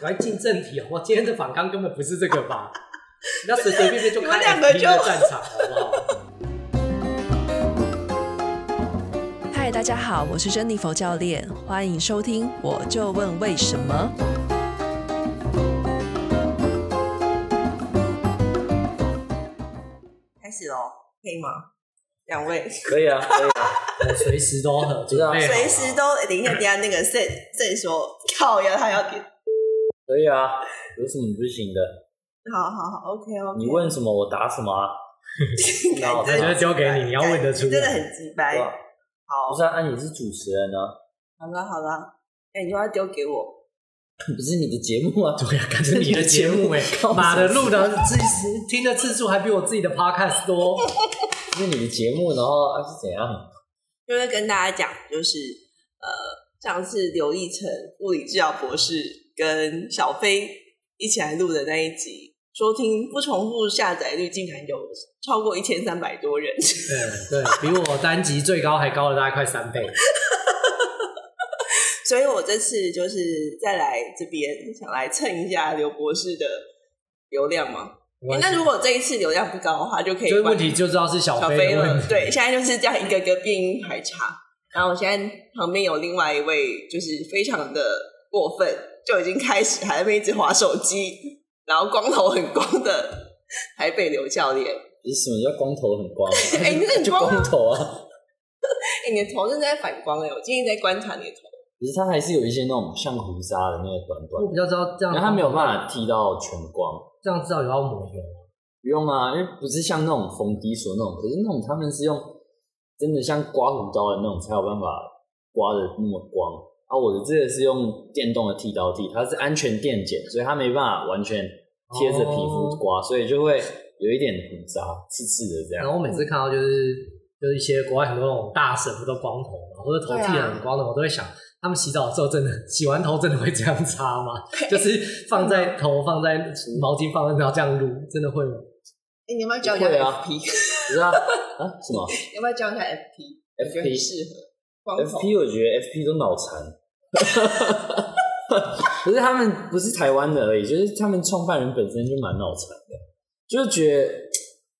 来进正题哦。我今天的反纲根本不是这个吧？那随随便便就开两个就战场，好不好？嗨，大家好，我是珍妮佛教练，欢迎收听。我就问为什么？开始喽，可以吗？两位可以啊，可以啊，我 随时都很，知道，随时都。等一下，等一下，那个 Sam Sam 说靠呀，他要点。可以啊，有什么不行的？好好好，OK OK。你问什么我答什么啊？然后他就交给你，你要问得出来。真的很直白。好，不是啊，你是主持人呢。好了好了，哎，你就要丢给我。不是你的节目啊，对呀，可是你的节目哎，妈的录的自己听的次数还比我自己的 Podcast 多。是你的节目，然后是怎样？就会跟大家讲，就是呃，上次刘奕成物理治疗博士跟小飞一起来录的那一集。收听不重复下载率竟然有超过一千三百多人，对对，比我单集最高还高了大概快三倍。所以我这次就是再来这边想来蹭一下刘博士的流量嘛。那如果这一次流量不高的话，就可以。这个问题就知道是小飞了。对，现在就是这样一个个变音排查。然后我现在旁边有另外一位，就是非常的过分，就已经开始还在一直滑手机。然后光头很光的台北刘教练，你什么叫光头很光？哎、欸，你很 光，光头啊！哎、欸，你的头正在反光哎，我今天在观察你的头。可是他还是有一些那种像胡渣的那个短短。我比较知道这样，他没有办法剃到全光。这样至少有要抹油吗？不用啊，因为不是像那种冯迪索那种，可是那种他们是用真的像刮胡刀的那种才有办法刮的那么光。啊，我的这个是用电动的剃刀剃，它是安全电剪，所以它没办法完全。贴着皮肤刮，所以就会有一点很渣，刺刺的这样。然后我每次看到就是就是一些国外很多那种大神不都光头嘛，或者头剃很光的，我都会想，他们洗澡的时候真的洗完头真的会这样擦吗？就是放在 头放在毛巾放在然后这样撸，真的会吗？哎，你要不要教一下 FP？不是啊啊什么？要不要教一下 FP？FP 适合 FP，我觉得 FP 都脑残。不是他们不是台湾的而已，就是他们创办人本身就蛮脑残的，就是觉得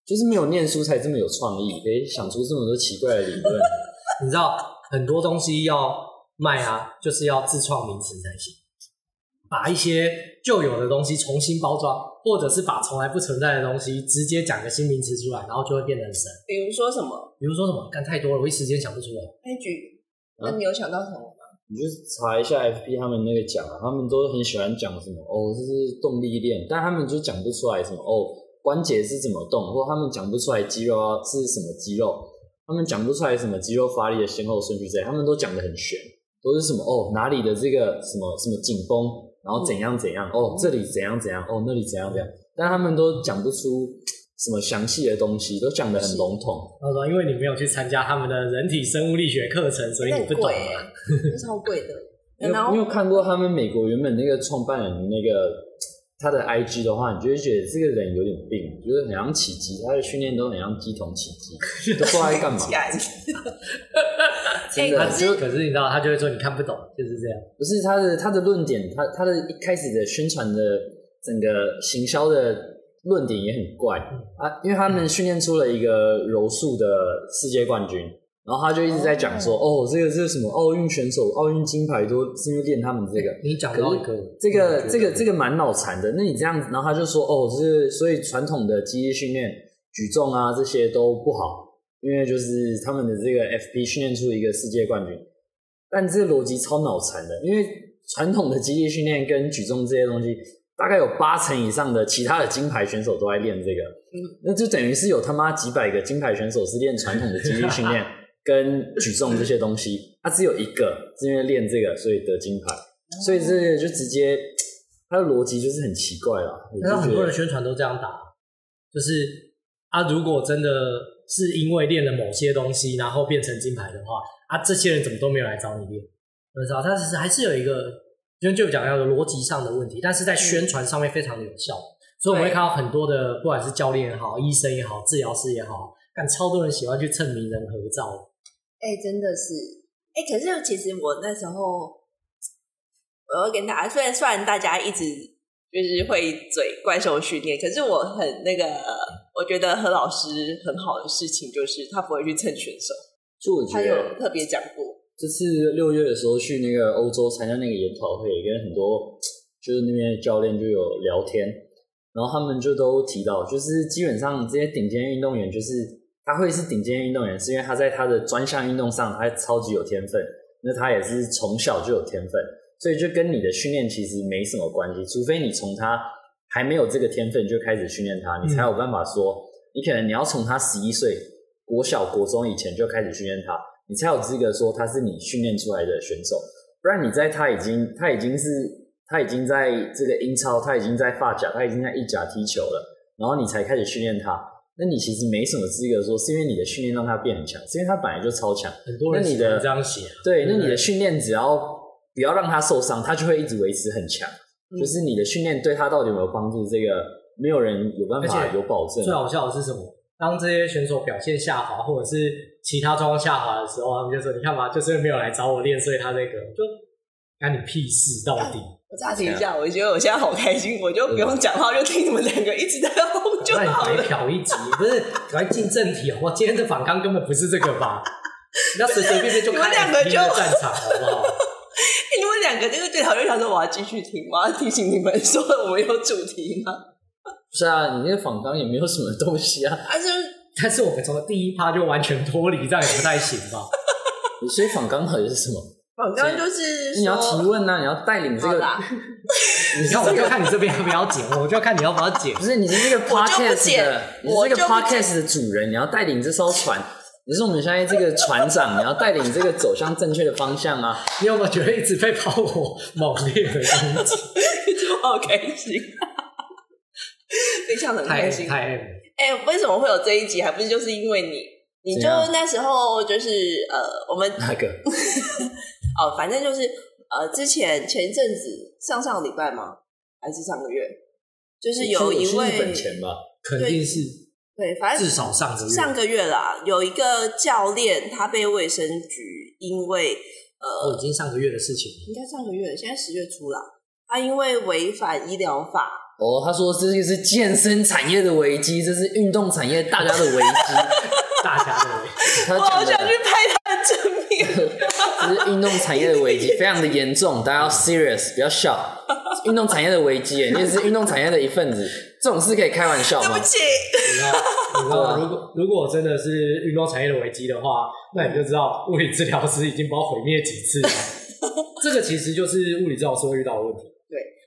就是没有念书才这么有创意，可以想出这么多奇怪的理论。你知道很多东西要卖啊，就是要自创名词才行，把一些旧有的东西重新包装，或者是把从来不存在的东西直接讲个新名词出来，然后就会变得很神。比如说什么？比如说什么？干太多了，我一时间想不出来。那举，那你有想到什么？你就查一下 FP 他们那个讲，他们都很喜欢讲什么哦，这是动力链，但他们就讲不出来什么哦，关节是怎么动，或他们讲不出来肌肉啊是什么肌肉，他们讲不出来什么肌肉发力的先后顺序之类，他们都讲得很玄，都是什么哦哪里的这个什么什么紧绷，然后怎样怎样哦这里怎样怎样哦那里怎样怎样，但他们都讲不出。什么详细的东西都讲得很笼统。他说：“因为你没有去参加他们的人体生物力学课程，所以你不懂啊。超贵的。你有，你有看过他们美国原本那个创办人那个他的 IG 的话，你就会觉得这个人有点病，就是很像起乩，他的训练都很像鸡同起乩，都不知道在干嘛。真的，就可是你知道，他就会说你看不懂，就是这样。不是他的他的论点，他他的一开始的宣传的整个行销的。”论点也很怪啊，因为他们训练出了一个柔术的世界冠军，然后他就一直在讲说，哦，这个这个什么奥运选手、奥运金牌都是因为练他们这个。你讲到一个，这个这个这个蛮脑残的。那你这样子，然后他就说，哦，是所以传统的肌力训练、举重啊这些都不好，因为就是他们的这个 FP 训练出一个世界冠军，但这个逻辑超脑残的，因为传统的肌力训练跟举重这些东西。大概有八成以上的其他的金牌选手都在练这个，嗯，那就等于是有他妈几百个金牌选手是练传统的肌力训练跟举重这些东西，他只有一个是因为练这个所以得金牌，所以这个就直接他的逻辑就是很奇怪啦。那很多人宣传都这样打，就是啊，如果真的是因为练了某些东西然后变成金牌的话，啊，这些人怎么都没有来找你练？我知道，他其实还是有一个。因为就讲到的逻辑上的问题，但是在宣传上面非常的有效，嗯、所以我们会看到很多的，不管是教练也好、医生也好、治疗师也好，但超多人喜欢去蹭名人合照。哎、欸，真的是，哎、欸，可是其实我那时候，我要跟大家，虽然虽然大家一直就是会嘴怪兽训练，可是我很那个，我觉得何老师很好的事情就是他不会去蹭选手，就我觉得他有特别讲过，这次六月的时候去那个欧洲参加那个研讨会，跟很多 就是那边的教练就有聊天，然后他们就都提到，就是基本上这些顶尖运动员，就是他会是顶尖运动员，是因为他在他的专项运动上他超级有天分，那他也是从小就有天分。所以就跟你的训练其实没什么关系，除非你从他还没有这个天分就开始训练他，你才有办法说，你可能你要从他十一岁国小国中以前就开始训练他，你才有资格说他是你训练出来的选手。不然你在他已经他已经是他已经在这个英超，他已经在发甲，他已经在意甲踢球了，然后你才开始训练他，那你其实没什么资格说是因为你的训练让他变很强，是因为他本来就超强。很多人喜欢这样写，对，那你的训练只要。不要让他受伤，他就会一直维持很强。嗯、就是你的训练对他到底有没有帮助，这个没有人有办法有保证。最好笑的是什么？当这些选手表现下滑，或者是其他状况下滑的时候，他们就说：“你看嘛，就是没有来找我练，所以他那个就干你屁事到底。”我暂停一下，我觉得我现在好开心，我就不用讲话，就听你们两个一直在吼就好了。那你来一集，不是来进正题？哇今天的反纲根本不是这个吧？那随随便便就开两个就战场，好不好？你们两个这个对头就想说，我要继续听，我要提醒你们说我们有主题吗？不是啊，你那个访纲也没有什么东西啊。但 是，但是我们从第一趴就完全脱离，这样也不太行吧？所以仿钢到底是什么？仿钢就是你要提问啊，你要带领这个。你看，我就看你这边要不要剪，我就要看你要不要剪。不是，你是这个 podcast 的，你是这个 podcast 的主人，你要带领这艘船。你是我们现在这个船长，你要带领这个走向正确的方向啊！你有没有觉得一直被炮火猛烈的攻击？就好开心，非常很开心。太哎、欸，为什么会有这一集？还不是就是因为你？你就那时候就是呃，我们哪个？哦，反正就是呃，之前前一阵子上上个礼拜吗？还是上个月？就是有一位日本钱吧，肯定是。对，反正至少上个月上个月啦，有一个教练他被卫生局因为呃，哦，已经上个月的事情，应该上个月，现在十月初了。他因为违反医疗法，哦，他说这个是健身产业的危机，这是运动产业大家的危机，大家的危机。我好想去拍他的正面，这是运动产业的危机，非常的严重，大家要 serious，不要笑。运动产业的危机，你也是运动产业的一份子。这种事可以开玩笑吗？对不起，你知道，你知道，如果如果真的是运动产业的危机的话，那你就知道物理治疗师已经把我毁灭几次了。这个其实就是物理治疗师会遇到的问题。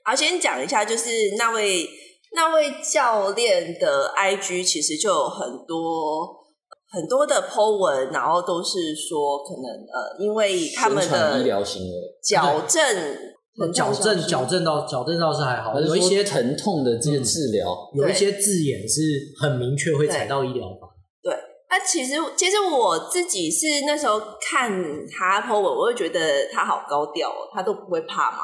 对，好，先讲一下，就是那位那位教练的 IG 其实就有很多很多的 po 文，然后都是说可能呃，因为他们的医疗行为矫正。矫正矫正到矫正倒是还好，有一些疼痛的这些治疗，嗯，有一些字眼是很明确会踩到医疗法。对，那其实其实我自己是那时候看他 po 文，我会觉得他好高调哦，他都不会怕吗？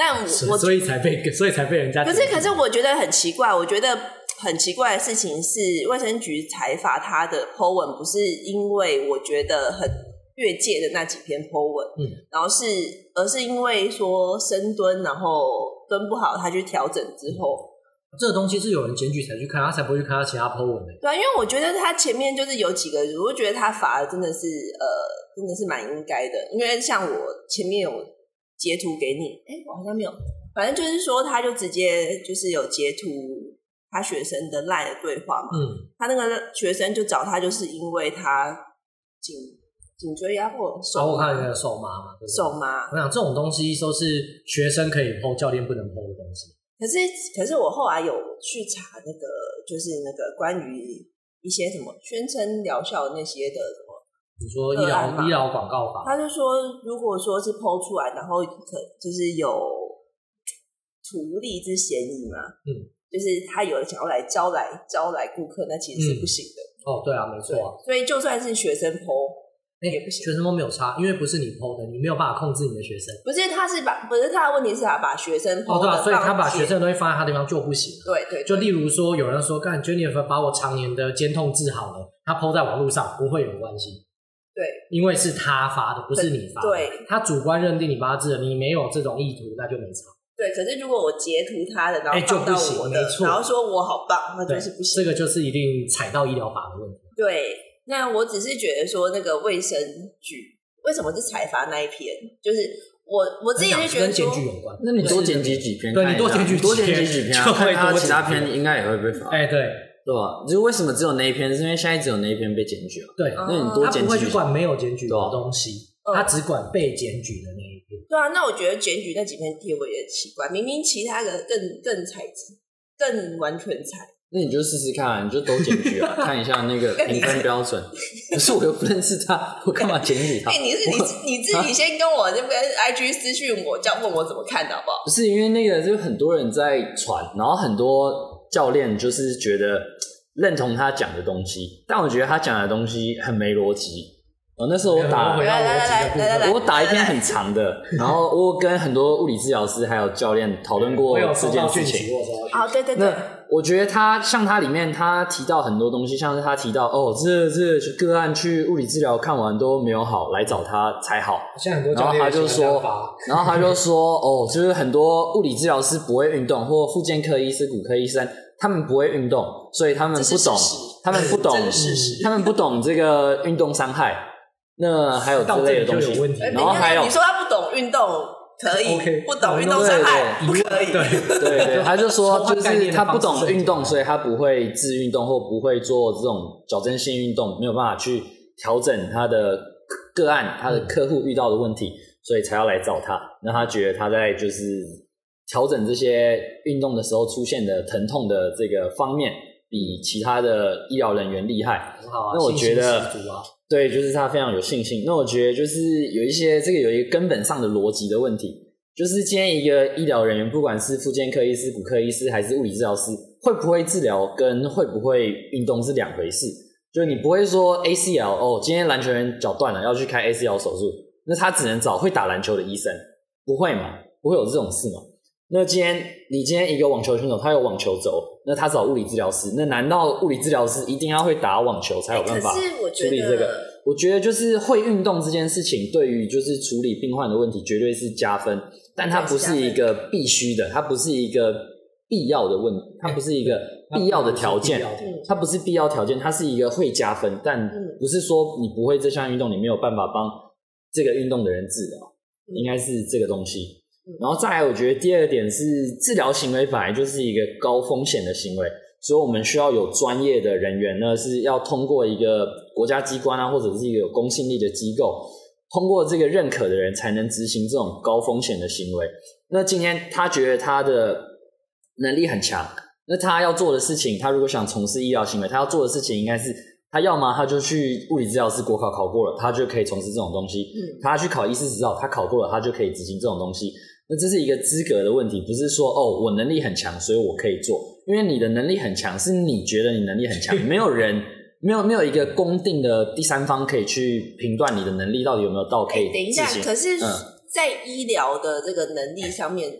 那我所以才被所以才被人家。可是可是我觉得很奇怪，我觉得很奇怪的事情是，卫生局采罚他的 po 文，不是因为我觉得很。越界的那几篇 po 文，嗯，然后是，而是因为说深蹲，然后蹲不好，他去调整之后，嗯、这个东西是有人检举才去看，他才不会去看他其他 po 文的。对啊，因为我觉得他前面就是有几个，我觉得他罚的真的是，呃，真的是蛮应该的。因为像我前面有截图给你，哎，我好像没有，反正就是说，他就直接就是有截图他学生的 LINE 的对话嘛，嗯，他那个学生就找他，就是因为他颈。颈椎压迫，手，我看那个手麻嘛，手麻。我想这种东西都是学生可以 po，教练不能 po 的东西。可是，可是我后来有去查那个，就是那个关于一些什么宣称疗效那些的你说医疗医疗广告法，他就说，如果说是 po 出来，然后可就是有图利之嫌疑嘛，嗯，就是他有想要来招来招来顾客，那其实是不行的。嗯、哦，对啊，没错啊。所以就算是学生 po。那也不行，学生都没有差，因为不是你 PO 的，你没有办法控制你的学生。不是，他是把，不是他的问题是他把学生 PO 哦，对啊，所以他把学生的东西放在他地方就不行。对对，对，就例如说，有人说，干 Jennifer 把我常年的肩痛治好了，他 PO 在网络上不会有关系。对，因为是他发的，不是你发的。对，他主观认定你八字了，你没有这种意图，那就没差。对，可是如果我截图他的，然后放到我的，欸、然后说我好棒，那就是不行。这个就是一定踩到医疗法的问题。对，那我只是觉得说那个卫生局为什么是采罚那一篇，就是。我我自己是觉得跟检举有关，那你多检举几篇，对，你多检举多检举几篇，就会多其他篇应该也会被罚。哎，对，对吧？就是为什么只有那一篇？是因为现在只有那一篇被检举了。对，那你多检举，他不会去管没有检举的东西，他只管被检举的那一篇。对啊，那我觉得检举那几篇贴文也奇怪，明明其他的更更采更完全采。那你就试试看，你就都检举啊，看一下那个评分标准。可是我又不认识他，我干嘛检举他？你是你你自己先跟我那边 IG 私讯我，叫问我怎么看的好不好？不是因为那个，就很多人在传，然后很多教练就是觉得认同他讲的东西，但我觉得他讲的东西很没逻辑。哦那时候我打，回到逻辑的部分，我打一篇很长的，然后我跟很多物理治疗师还有教练讨论过这件事情。哦，对对对。那我觉得他像他里面他提到很多东西，像是他提到哦，这这个案去物理治疗看完都没有好，来找他才好。然后他就说，然后他就说哦，就是很多物理治疗师不会运动，或复健科医师、骨科医生，他们不会运动，所以他们不懂，他们不懂，他们不懂这个运动伤害。那还有之类的东西，然后还有你说他不懂运动可以，不懂运动伤害不可以，对对对，他就说 就是他不懂运动，所以他不会自运动或不会做这种矫正性运动，没有办法去调整他的个案，他的客户遇到的问题，所以才要来找他。那他觉得他在就是调整这些运动的时候出现的疼痛的这个方面，比其他的医疗人员厉害。那我觉得。对，就是他非常有信心。那我觉得就是有一些这个有一个根本上的逻辑的问题，就是今天一个医疗人员，不管是复健科医师、骨科医师还是物理治疗师，会不会治疗跟会不会运动是两回事。就你不会说 ACL 哦，今天篮球员脚断了要去开 ACL 手术，那他只能找会打篮球的医生，不会嘛？不会有这种事嘛？那今天你今天一个网球选手，他有网球肘，那他找物理治疗师，那难道物理治疗师一定要会打网球才有办法处理这个？我觉得就是会运动这件事情，对于就是处理病患的问题绝对是加分，但它不是一个必须的，它不是一个必要的问，它不是一个必要的条件，它不是必要条件，它是一个会加分，但不是说你不会这项运动，你没有办法帮这个运动的人治疗，应该是这个东西。然后再来，我觉得第二点是治疗行为本来就是一个高风险的行为，所以我们需要有专业的人员呢，是要通过一个国家机关啊，或者是一个有公信力的机构，通过这个认可的人才能执行这种高风险的行为。那今天他觉得他的能力很强，那他要做的事情，他如果想从事医疗行为，他要做的事情应该是，他要么他就去物理治疗师国考考过了，他就可以从事这种东西；嗯他去考医师执照，他考过了，他就可以执行这种东西。那这是一个资格的问题，不是说哦，我能力很强，所以我可以做。因为你的能力很强，是你觉得你能力很强，没有人，没有没有一个公定的第三方可以去评断你的能力到底有没有到可以、欸。等一下，可是，在医疗的这个能力上面，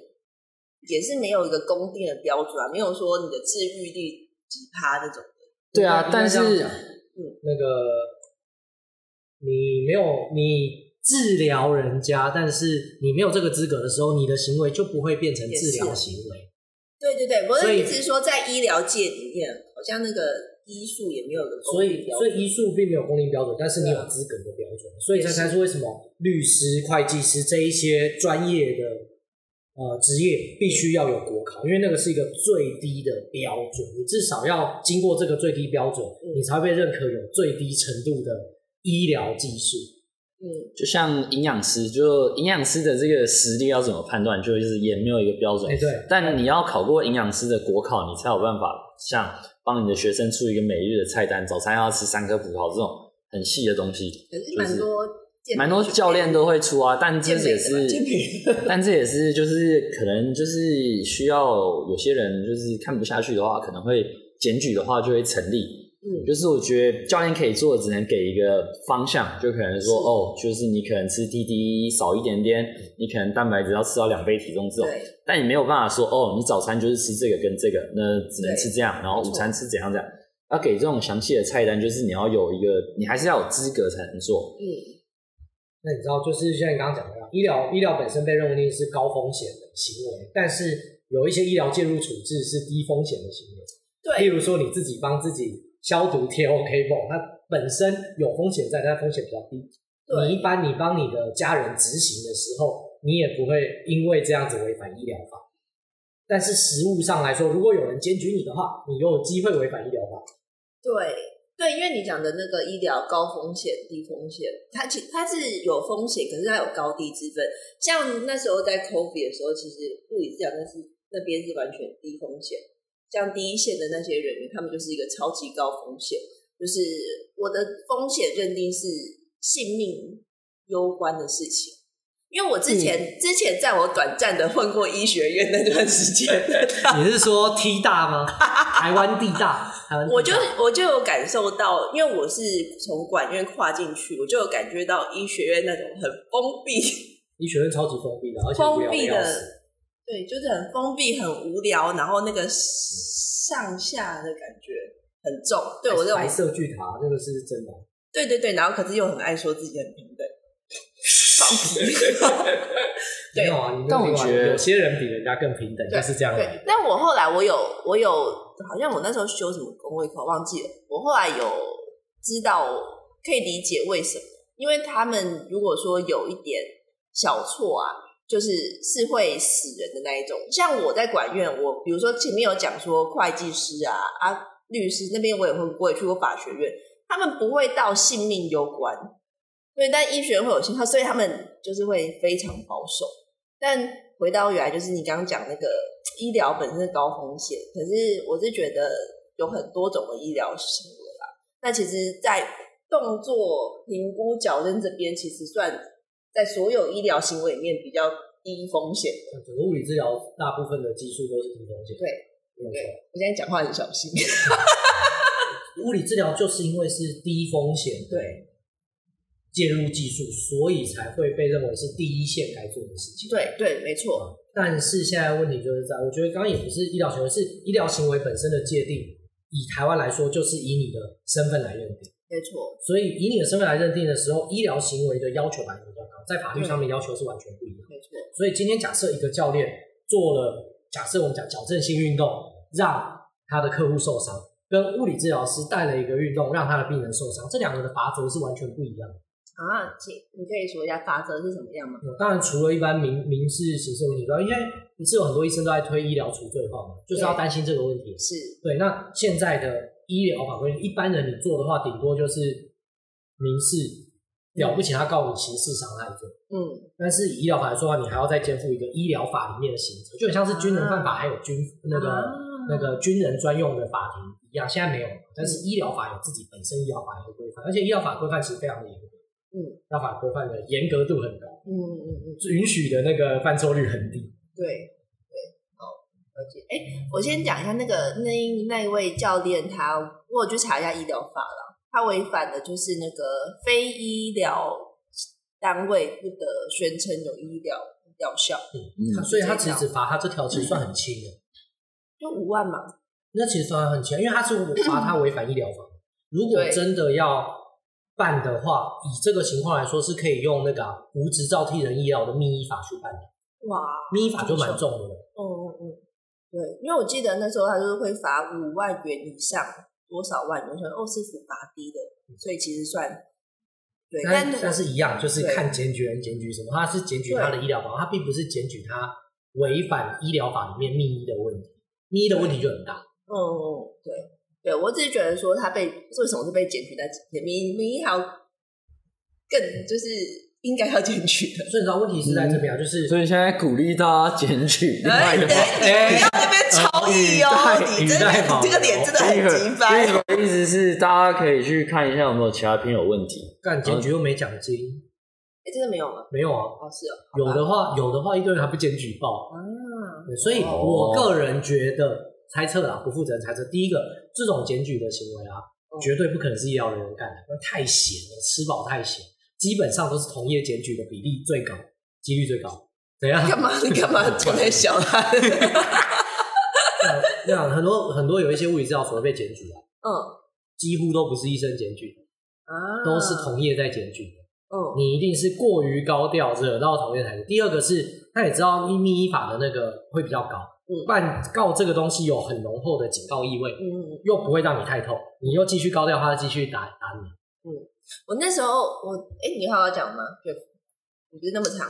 也是没有一个公定的标准啊，没有说你的治愈率几趴那种。对啊，但是，嗯，那个你没有你。治疗人家，但是你没有这个资格的时候，你的行为就不会变成治疗行为。对对对，我的意思是说，在医疗界里面，好像那个医术也没有。所以，所以医术并没有公定标准，但是你有资格的标准，所以才才是为什么律师、会计师这一些专业的呃职业必须要有国考，因为那个是一个最低的标准，你至少要经过这个最低标准，你才会被认可有最低程度的医疗技术。嗯，就像营养师，就营养师的这个实力要怎么判断，就是也没有一个标准。欸、对，但你要考过营养师的国考，你才有办法像帮你的学生出一个每日的菜单，早餐要吃三颗葡萄这种很细的东西。可是蛮多，蛮多教练都会出啊，但这也是，但这也是就是可能就是需要有些人就是看不下去的话，可能会检举的话就会成立。嗯，就是我觉得教练可以做的，只能给一个方向，就可能说，哦，就是你可能吃 TDE 少一点点，你可能蛋白质要吃到两倍体重这种，但你没有办法说，哦，你早餐就是吃这个跟这个，那只能吃这样，然后午餐吃怎样怎样。要给这种详细的菜单，就是你要有一个，你还是要有资格才能做。嗯，那你知道，就是像你刚刚讲的，医疗医疗本身被认为是高风险的行为，但是有一些医疗介入处置是低风险的行为。对，例如说你自己帮自己消毒贴 OK 绷，它本身有风险在，但风险比较低。你一般你帮你的家人执行的时候，你也不会因为这样子违反医疗法，但是实务上来说，如果有人检举你的话，你又有机会违反医疗法。对对，因为你讲的那个医疗高风险低风险，它其它是有风险，可是它有高低之分。像那时候在 COVID 的时候，其实物理治疗那是那边是完全低风险，像第一线的那些人员，他们就是一个超级高风险，就是我的风险认定是性命攸关的事情。因为我之前、嗯、之前在我短暂的混过医学院那段时间，你是说 T 大吗？台湾地大，台湾地大，我就我就有感受到，因为我是从管院跨进去，我就有感觉到医学院那种很封闭，医学院超级封闭的，而且封闭的，对，就是很封闭、很无聊，然后那个上下的感觉很重。对我这种白色巨塔，那个是真的。对对对，然后可是又很爱说自己很平等。没有啊，你但我觉得有些人比人家更平等，就是这样。对，但我后来我有我有，好像我那时候修什么工位课忘记了。我后来有知道，可以理解为什么，因为他们如果说有一点小错啊，就是是会死人的那一种。像我在管院，我比如说前面有讲说会计师啊啊律师那边，我也会我也去过法学院，他们不会到性命攸关。对，但医学院会有信号，所以他们就是会非常保守。但回到原来，就是你刚刚讲那个 医疗本身是高风险，可是我是觉得有很多种的医疗行为啦。那其实，在动作评估矫正这边，其实算在所有医疗行为里面比较低风险的。整个物理治疗大部分的技术都是低风险。对，没错，我现在讲话很小心。物理治疗就是因为是低风险，对。介入技术，所以才会被认为是第一线该做的事情。对对，没错。但是现在问题就是在，我觉得刚刚也不是医疗行为，是医疗行为本身的界定。以台湾来说，就是以你的身份来认定。没错。所以以你的身份来认定的时候，医疗行为的要求还是比较高，在法律上面要求是完全不一样。没错。所以今天假设一个教练做了，假设我们讲矫正性运动，让他的客户受伤，跟物理治疗师带了一个运动，让他的病人受伤，这两个的罚则是完全不一样的。啊，请你可以说一下法则是什么样吗？当然，除了一般民民事刑事问题之外，因为不是有很多医生都在推医疗除罪化嘛，就是要担心这个问题。是对。那现在的医疗法规，一般人你做的话，顶多就是民事，了不起他告你刑事伤害罪。嗯。但是以医疗法来说的话，你还要再肩负一个医疗法里面的刑责，就很像是军人犯法，还有军、啊、那个、啊、那个军人专用的法庭一样。现在没有，但是医疗法有自己本身医疗法的规范，而且医疗法规范其实非常的严格。嗯，医疗法规范的严格度很高，嗯嗯嗯，允许的那个犯错率很低。对哎，我先讲一下那个那那一位教练，他我有去查一下医疗法了，他违反的就是那个非医疗单位不得宣称有医疗疗效。嗯嗯，所以他其实只罚他这条其实算很轻的，就五万嘛。那其实算很轻，因为他是罚他违反医疗法。如果真的要。办的话，以这个情况来说，是可以用那个、啊、无执照替人医疗的密医法去办的。哇，密医法就蛮重的嗯，对，因为我记得那时候他就是会罚五万元以上，多少万元？像哦，是罚低的，所以其实算对。但但是一样，就是看检举人检举什么，他是检举他的医疗法，他并不是检举他违反医疗法里面密医的问题，密医的问题就很大。嗯嗯，对。对，我只是觉得说他被为什么是被检举在几天？民民医还更就是应该要检举的。所以你知道问题是在这边啊，就是所以现在鼓励大家检举。哎，对，不要那边超意哦，你真的这个点真的很奇葩。意思是大家可以去看一下有没有其他片有问题。干检举又没奖金，哎，真的没有吗？没有啊。哦，是哦。有的话，有的话，一堆人还不检举报啊。所以我个人觉得。猜测啦，不负责任猜测。第一个，这种检举的行为啊，嗯、绝对不可能是医疗人员干的，那太闲了，吃饱太闲，基本上都是同业检举的比例最高，几率最高。怎样？干嘛？你 干嘛这么小孩？对啊，很多很多有一些物理治疗所被检举啊，嗯，几乎都不是医生检举的，啊，都是同业在检举的。嗯，你一定是过于高调，惹到同业才是。第二个是，他也知道秘密依法的那个会比较高，嗯，不然告这个东西有很浓厚的警告意味，嗯，又不会让你太痛，你又继续高调，他继续打打你。嗯，我那时候我哎，你还要讲吗？对，你不是那么长。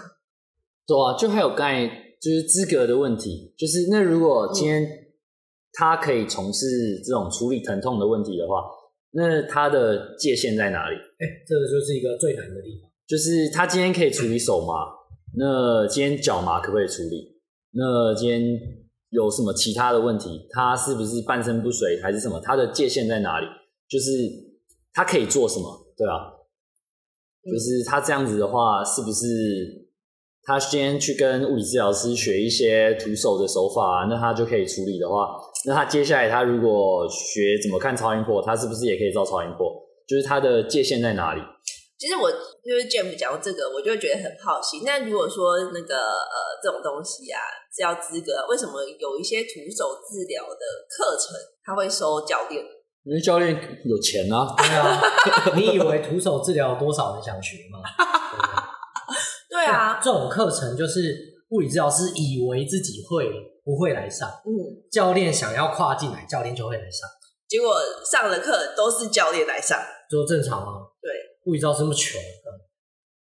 对啊，就还有刚才就是资格的问题，就是那如果今天他可以从事这种处理疼痛的问题的话，那他的界限在哪里？哎，这个就是一个最难的地方。就是他今天可以处理手麻，那今天脚麻可不可以处理？那今天有什么其他的问题？他是不是半身不遂还是什么？他的界限在哪里？就是他可以做什么？对啊，就是他这样子的话，是不是他先去跟物理治疗师学一些徒手的手法，那他就可以处理的话，那他接下来他如果学怎么看超音波，他是不是也可以照超音波？就是他的界限在哪里？其实我就是 Jeff 讲到这个，我就会觉得很好奇。那如果说那个呃这种东西啊治疗资格，为什么有一些徒手治疗的课程他会收教练？因为教练有钱啊。对啊，你以为徒手治疗多少人想学吗？对，对啊，这种课程就是物理治疗师以为自己会不会来上，嗯，教练想要跨进来，教练就会来上。结果上了课都是教练来上，就正常啊。对。物理治疗师这么穷，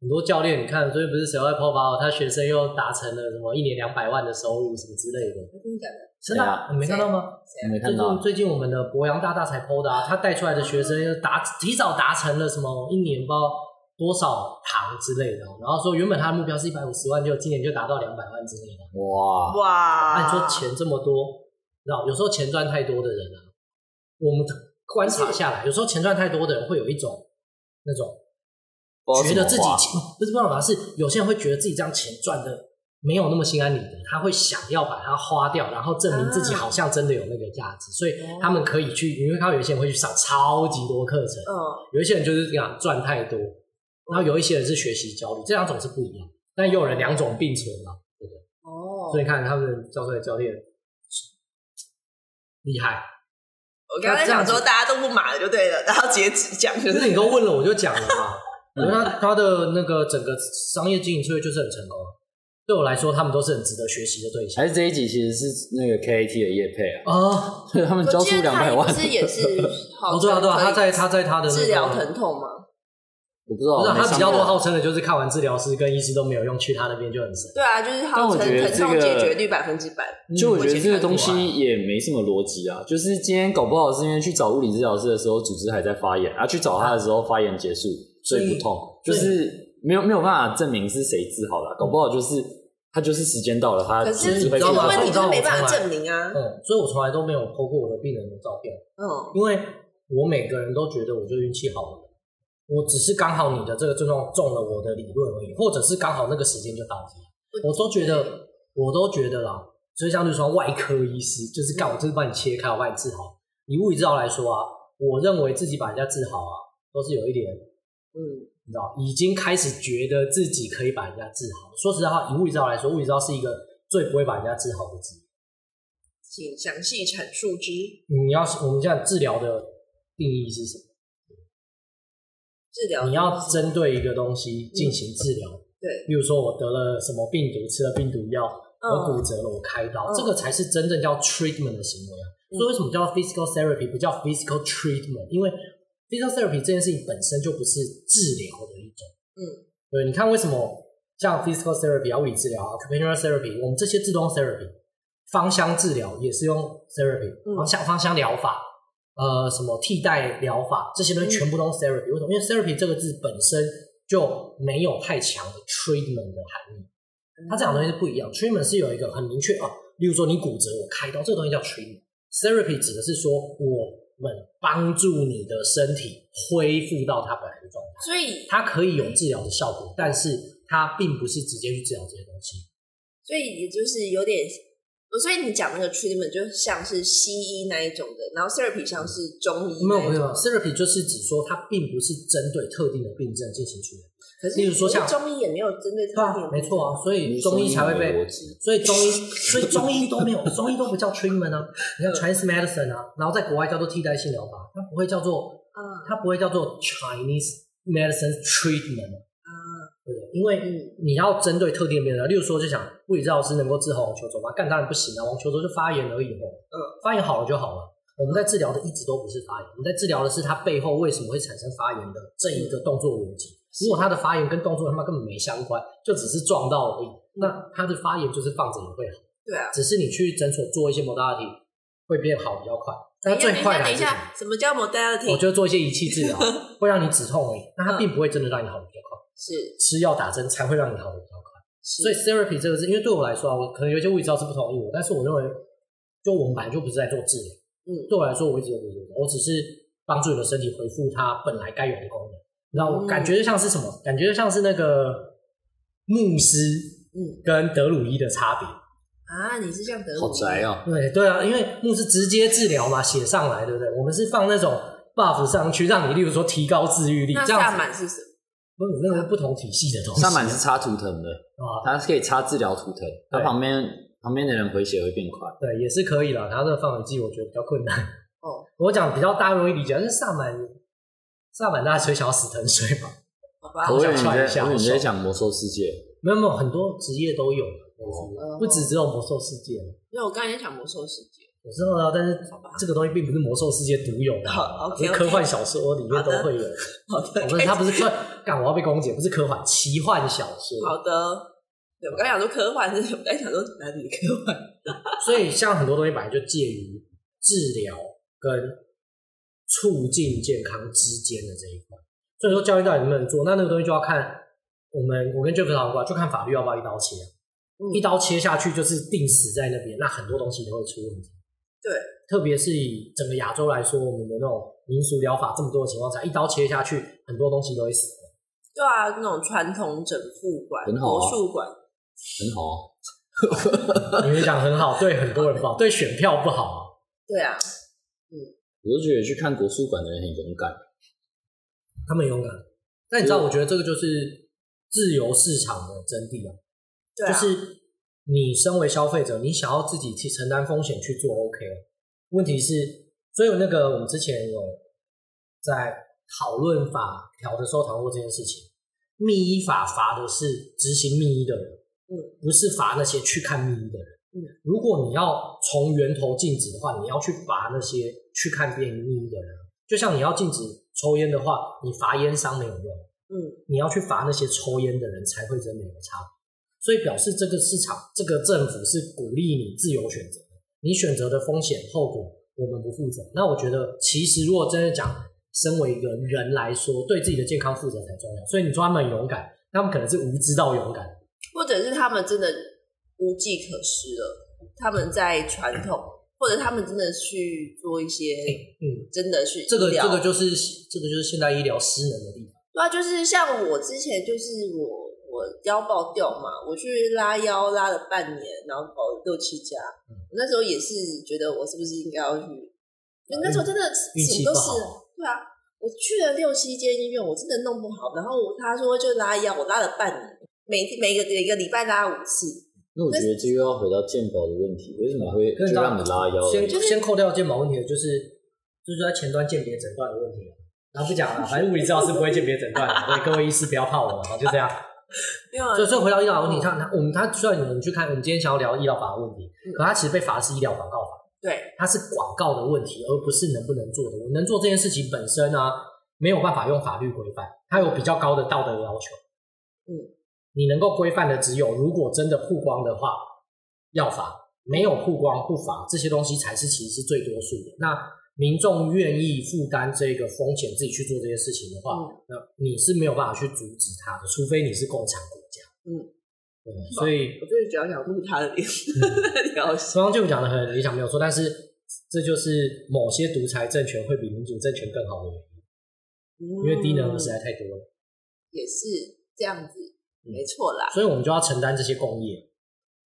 很多教练，你看最近不是谁在抛发，他学生又达成了什么一年两百万的收入什么之类的，真的假的？真的、啊，你没看到吗？没看到。最近最近我们的博洋大大才 PO 的啊，他带出来的学生又达提早达成了什么一年不知道多少堂之类的，然后说原本他的目标是一百五十万，就今年就达到两百万之类的。哇哇！按说钱这么多，知道有时候钱赚太多的人啊，我们观察下来，有时候钱赚太多的人会有一种。那种觉得自己钱不是办法，是有些人会觉得自己这样钱赚的没有那么心安理得，他会想要把它花掉，然后证明自己好像真的有那个价值，所以他们可以去，因为他有一些人会去上超级多课程，嗯，有一些人就是这样赚太多，然后有一些人是学习焦虑，这两种是不一样，但也有人两种并存嘛，对不对？哦，所以你看他们教出来教练厉害。我刚才想说大家都不买了就对了，然后直接只讲，就是你都问了我就讲了嘛。因为他他的那个整个商业经营策略就是很成功，对我来说他们都是很值得学习的对象。还是这一集其实是那个 KAT 的叶配啊？啊，对他们交出两百万，不是也是？哦，对啊对啊，他在他在他的治疗疼痛吗？我不知道，不是他比较多号称的就是看完治疗师跟医师都没有用，去他那边就很神。对啊，就是号称疼痛解决率百分之百。就我觉得这个东西也没什么逻辑啊，就是今天搞不好是因为去找物理治疗师的时候，组织还在发炎，啊，去找他的时候发炎结束，所以不痛，就是没有没有办法证明是谁治好了，搞不好就是他就是时间到了，他可是这个问题就是没办法证明啊。嗯，所以我从来都没有 po 过我的病人的照片。嗯，因为我每个人都觉得我就运气好了。我只是刚好你的这个症状中了我的理论而已，或者是刚好那个时间就到了，我都觉得，我都觉得啦。所以像就是说外科医师，就是干我就是帮你切开，我帮你治好。以物理治疗来说啊，我认为自己把人家治好啊，都是有一点，嗯，你知道，已经开始觉得自己可以把人家治好。说实在话，以物理治疗来说，物理治疗是一个最不会把人家治好的职业。请详细阐述之。你要我们现在治疗的定义是什么？治疗，你要针对一个东西进行治疗，嗯，对，比如说我得了什么病毒，吃了病毒药，我骨折了，我开刀，嗯，这个才是真正叫 treatment 的行为啊。嗯，所以为什么叫 physical therapy 不叫 physical treatment？因为 physical therapy 这件事情本身就不是治疗的一种。嗯，对，你看为什么像 physical therapy 啊，物理治疗啊，occupational therapy，我们这些自动 therapy，芳香治疗也是用 therapy，芳香芳香疗法。呃，什么替代疗法这些东西全部都用 therapy，为什么？因为 therapy 这个字本身就没有太强的 treatment 的含义。它这两东西是不一样，treatment 是有一个很明确啊，例如说你骨折，我开刀，这个东西叫 treatment。therapy 指的是说我们帮助你的身体恢复到它本来的状态，所以它可以有治疗的效果，但是它并不是直接去治疗这些东西。所以也就是有点。所以你讲那个 treatment 就像是西医那一种的，然后 therapy 像是中医。没有没有，therapy 就是指说它并不是针对特定的病症进行处理，可是，例如说像中医也没有针对特定，没错啊，所以中医才会被，所以中医，所以中医都没有，中医都不叫 treatment 啊，你看 Chinese medicine 啊，然后在国外叫做替代性疗法，它不会叫做，嗯，它不会叫做 Chinese medicine treatment 啊，对，因为你要针对特定的病人，例如说就想物理治疗师能够治好网球肘吗？干当然不行啊，网球肘就发炎而已哦，嗯，发炎好了就好了。我们在治疗的一直都不是发炎，我们在治疗的是它背后为什么会产生发炎的这一个动作逻辑。如果他的发炎跟动作他妈根本没相关，就只是撞到而已，那他的发炎就是放着也会好。对啊，只是你去诊所做一些 modality 会变好比较快。但最快的？等一下，什么叫 modality？我就做一些仪器治疗，会让你止痛而已，那它并不会真的让你好的比较快。是吃药打针才会让你好的比较快。所以 therapy 这个字，因为对我来说啊，我可能有些物理治疗是不同意我，但是我认为，就我们本来就不是在做治疗。嗯，对我来说，我一直有不是，我只是帮助你的身体恢复它本来该有的功能。然后我感觉就像是什么？嗯、感觉就像是那个牧师，嗯，跟德鲁伊的差别啊。你是像德鲁伊？好宅哦。对对啊，因为牧师直接治疗嘛，写上来，对不对？我们是放那种 buff 上去，让你，例如说提高治愈力。那萨满是什么？不，那个不同体系的东西。萨满是插图腾的啊，它是可以插治疗图腾，它旁边。旁边的人回血会变快，对，也是可以的。然后这个范围记我觉得比较困难。哦，我讲比较大家容易理解，是萨满，萨满大家吹小死藤水嘛。好吧，我想串一下。我你在讲魔兽世界？没有没有，很多职业都有，不只只有魔兽世界。因为我刚才在讲魔兽世界，我知道啊，但是这个东西并不是魔兽世界独有的，是科幻小说里面都会有。好的，不是它不是科，干我要被攻击，不是科幻，奇幻小说。好的。对，我刚想说科幻，是我刚想说哪里科幻？所以像很多东西本来就介于治疗跟促进健康之间的这一块。所以说教育到底能不能做，那那个东西就要看我们我跟 Jeff 讨论过，就看法律要不要一刀切。嗯、一刀切下去就是定死在那边，那很多东西都会出问题。对，特别是以整个亚洲来说，我们的那种民俗疗法这么多的情况下，一刀切下去，很多东西都会死。对啊，那种传统整复馆、魔术馆。很好啊，你们讲很好，对很多人不好，对选票不好啊。对啊，嗯，我就觉得去看国术馆的人很勇敢，他们勇敢。但你知道，我觉得这个就是自由市场的真谛啊。对啊，就是你身为消费者，你想要自己去承担风险去做 OK。问题是，所以那个我们之前有在讨论法条的时候讨论过这件事情。密医法罚的是执行密医的人。嗯，不是罚那些去看密医的人。嗯，如果你要从源头禁止的话，你要去罚那些去看遍密医的人。就像你要禁止抽烟的话，你罚烟商没有用。嗯，你要去罚那些抽烟的人才会真的有差。所以表示这个市场，这个政府是鼓励你自由选择的。你选择的风险后果，我们不负责。那我觉得，其实如果真的讲，身为一个人来说，对自己的健康负责才重要。所以你说他们勇敢，他们可能是无知到勇敢。或者是他们真的无计可施了，他们在传统，或者他们真的去做一些，嗯，真的去这个这个就是这个就是现代医疗失能的地方。对啊，就是像我之前就是我我腰爆掉嘛，我去拉腰拉了半年，然后跑了六七家，嗯，我那时候也是觉得我是不是应该要去，因为那时候真的什么都是，对啊，我去了六七间医院，我真的弄不好，然后他说就拉腰，我拉了半年。每每个每个礼拜拉五次，那我觉得这又要回到健保的问题，为什么会就让你拉腰？先先扣掉健保问题的，就是就是在前端鉴别诊断的问题，然后不讲了，反正物理治疗师不会鉴别诊断，所以各位医师不要怕我了，就这样。所以所以回到医疗问题，上他我们他虽然你们去看，我们今天想要聊医疗法的问题，可他其实被罚的是医疗广告法，对，它是广告的问题，而不是能不能做的。我能做这件事情本身呢，没有办法用法律规范，它有比较高的道德要求，嗯。你能够规范的只有，如果真的曝光的话，要罚；没有曝光不罚，这些东西才是其实是最多数的。那民众愿意负担这个风险，自己去做这些事情的话，嗯、那你是没有办法去阻止他的，除非你是共产国家。嗯，对，所以我就是主要想录他的脸。刚刚就讲的很理想没有错，但是这就是某些独裁政权会比民主政权更好的原因，嗯、因为低能的实在太多了。也是这样子。没错啦，所以我们就要承担这些工业。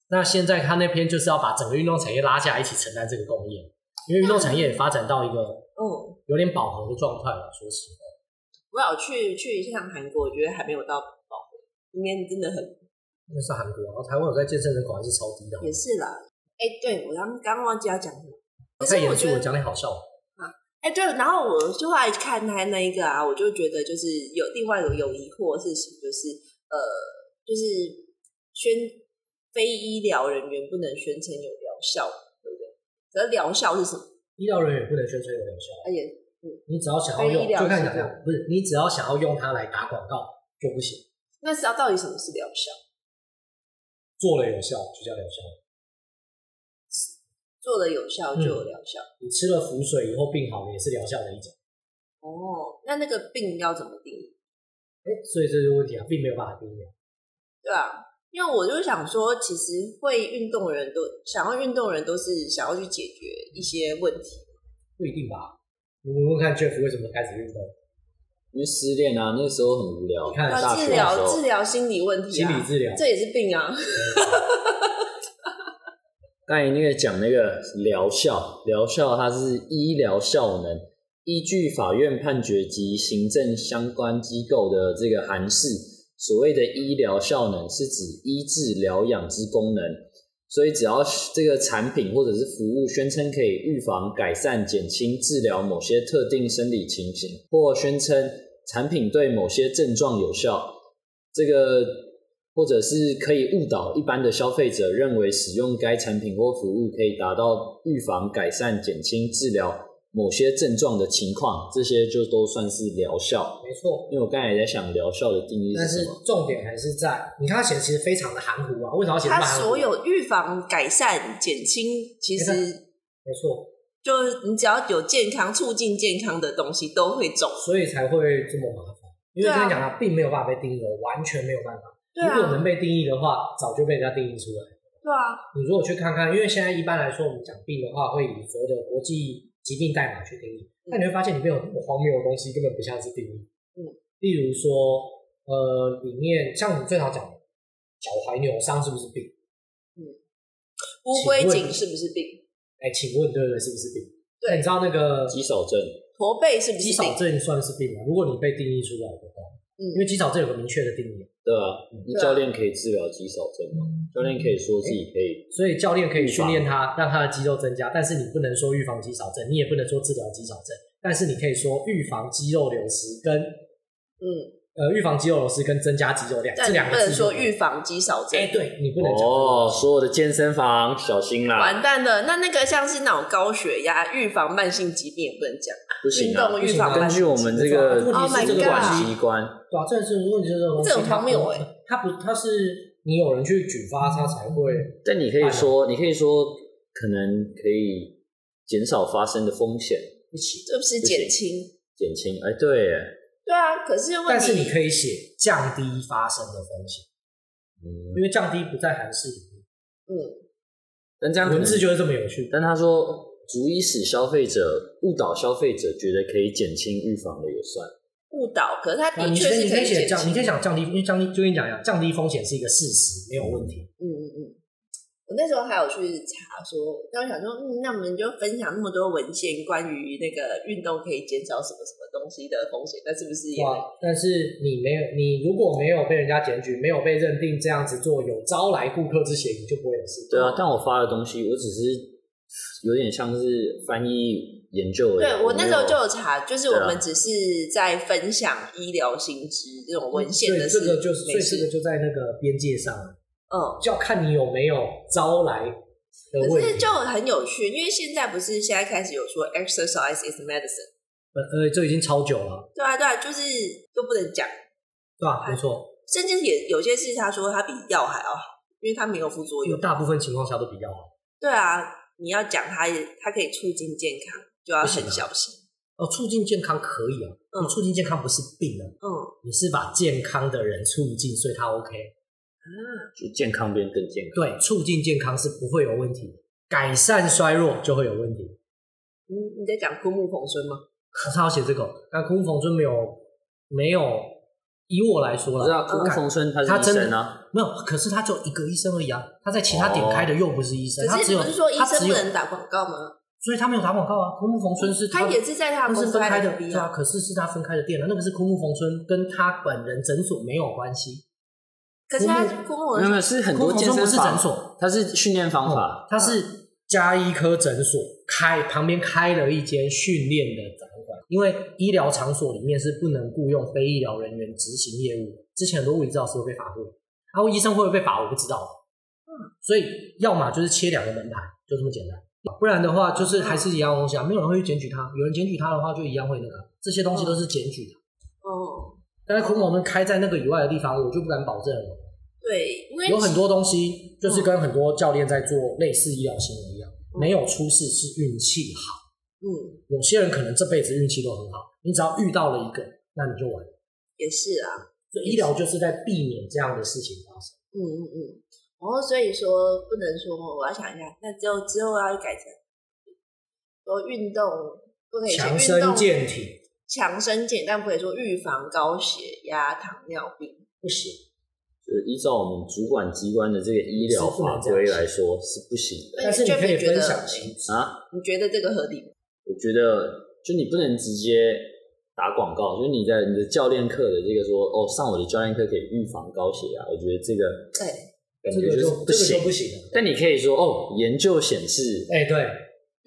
那现在他那篇就是要把整个运动产业拉下来，一起承担这个工业，因为运动产业也发展到一个嗯有点饱和的状态了。说实话，我有去去一趟韩国，我觉得还没有到饱里面真的很。那是韩国，然后台湾有在健身人口还是超低的。也是啦，哎、欸，对我刚刚忘记要讲什么。太严肃，我讲点好笑啊！哎、欸，对，然后我就后来看他那一个啊，我就觉得就是有另外有有疑惑的事情，就是呃，就是宣非医疗人员不能宣称有疗效，对不对？可是疗效是什么？医疗人员不能宣称有疗效。而且，嗯，你只要想要用，就看你讲，不是你只要想要用它来打广告就不行。那是要到底什么是疗效？做了有效就叫疗效，做了有效就有疗效，嗯。你吃了浮水以后病好了，也是疗效的一种。哦，那那个病要怎么定义？哎，所以这个问题啊，并没有办法避免。对啊，因为我就想说，其实会运动的人都想要运动的人都是想要去解决一些问题。不一定吧？你问问看 Jeff 为什么开始运动？因为失恋啊，那个时候很无聊。你看，治疗治疗心理问题，心理治疗，这也是病啊。刚才那个讲那个疗效，疗效它是医疗效能，依据法院判决及行政相关机构的这个函释，所谓的医疗效能是指医治疗养之功能。所以只要这个产品或者是服务宣称可以预防、改善、减轻、治疗某些特定生理情形，或宣称产品对某些症状有效，这个或者是可以误导一般的消费者认为使用该产品或服务可以达到预防、改善、减轻、治疗。某些症状的情况，这些就都算是疗效。没错，因为我刚才也在想疗效的定义是什么。但是重点还是在，你看他写的其实非常的含糊啊。为什么要写这么含糊？他所有预防、改善、减轻，其实没错，就是你只要有健康、促进健康的东西都会中，所以才会这么麻烦。因为刚才讲它并没有办法被定义，完全没有办法。对啊，如果能被定义的话，早就被人家定义出来。对啊，你如果去看看，因为现在一般来说，我们讲病的话，会以所谓的国际。疾病代码去定义，那你会发现里面有很多荒谬的东西，根本不像是定义。嗯，例如说，呃，里面像我们最常讲的脚踝扭伤是不是病？嗯，乌龟颈是不是病？哎，请问对不对？是不是病？对，你知道那个肌少症，驼背是不是病？肌少症算是病吗？如果你被定义出来的话，嗯，因为肌少症有个明确的定义。对啊，教练可以治疗肌少症吗？教练可以说自己可以，所以教练可以训练他，让他的肌肉增加。但是你不能说预防肌少症，你也不能说治疗肌少症。但是你可以说预防肌肉流失跟嗯呃预防肌肉流失跟增加肌肉量，这两个字不能说预防肌少症。哎，对你不能讲哦，所有的健身房小心啦，完蛋了。那那个像是脑高血压预防慢性疾病也不能讲，不行啊，运动预防。根据我们这个哦，My God，管机关，对啊，这是问题，就是这种东西，这很荒谬哎。他不，他是你有人去举发，他才会。但你可以说，你可以说，可能可以减少发生的风险，一起，这不是减轻？减轻，哎，对，对啊。可是，但是你可以写降低发生的风险，嗯，因为降低不在函式里面，嗯。但这样文字就是这么有趣。但他说，足以使消费者误导消费者，觉得可以减轻预防的也算。误导，可是他的确是可以、啊、你可以写降，你可以讲降低，因为降低就跟你讲一样，降低风险是一个事实，没有问题。嗯嗯嗯。我那时候还有去查说，那我想说，嗯，那我们就分享那么多文献，关于那个运动可以减少什么什么东西的风险，那是不是也？但是你没有，你如果没有被人家检举，没有被认定这样子做有招来顾客之嫌，你就不会有事。对啊，但我发的东西，我只是有点像是翻译。研究对我那时候就有查，就是我们只是在分享医疗新知这种文献的事，这个就是，所以这个就在那个边界上，嗯，就要看你有没有招来的问题。可是就很有趣，因为现在不是现在开始有说 exercise is medicine，呃呃，这已经超久了。对啊对啊，就是都不能讲，对啊，没错。甚至也有些事，他说他比药还要好，因为他没有副作用，大部分情况下都比较好。对啊，你要讲它，它可以促进健康。就要很小心哦，促进健康可以啊，嗯，促进健康不是病啊，嗯，你是把健康的人促进，所以他 OK，啊，就健康变更健康，对，促进健康是不会有问题的，改善衰弱就会有问题。你，你在讲枯木逢春吗？他要写这个，但枯木逢春没有没有，以我来说了，知道枯木逢春他是医生啊，没有，可是他就一个医生而已啊，他在其他点开的又不是医生，他只有不是说医生不能打广告吗？所以他没有打广告啊，枯木逢春是他，他也是在他是分开的，对啊，可是是他分开的店啊，那个是枯木逢春跟他本人诊所没有关系。可是他昆虫没有没有是很多健身不是诊所，它是训练方法，它是加医科诊所开旁边开了一间训练的展馆，因为医疗场所里面是不能雇佣非医疗人员执行业务的。之前很多物理治疗师会被罚过，然后医生会不会被罚我不知道。嗯，所以要么就是切两个门牌，就这么简单。不然的话，就是还是一样东西啊，没有人会去检举他。有人检举他的话，就一样会那个。这些东西都是检举的。哦。但是昆虫们开在那个以外的地方，我就不敢保证了。对，因为有很多东西就是跟很多教练在做类似医疗行为一样，嗯、没有出事是运气好。嗯，有些人可能这辈子运气都很好，你只要遇到了一个，那你就完了。也是啊，所以医疗就是在避免这样的事情发生。嗯嗯嗯。然后所以说不能说，我要想一下，那之后之后要改成说运动不可以强身健体，强身健，但不可以说预防高血压、糖尿病，不行。就是依照我们主管机关的这个医疗法规来说是不行的，但是你可以分享清楚啊？你觉得这个合理吗？我觉得，就你不能直接打广告，就是你在你的教练课的这个说哦，上我的教练课可以预防高血压，我觉得这个对，感觉就是不行不行。但你可以说哦，研究显示，哎，对，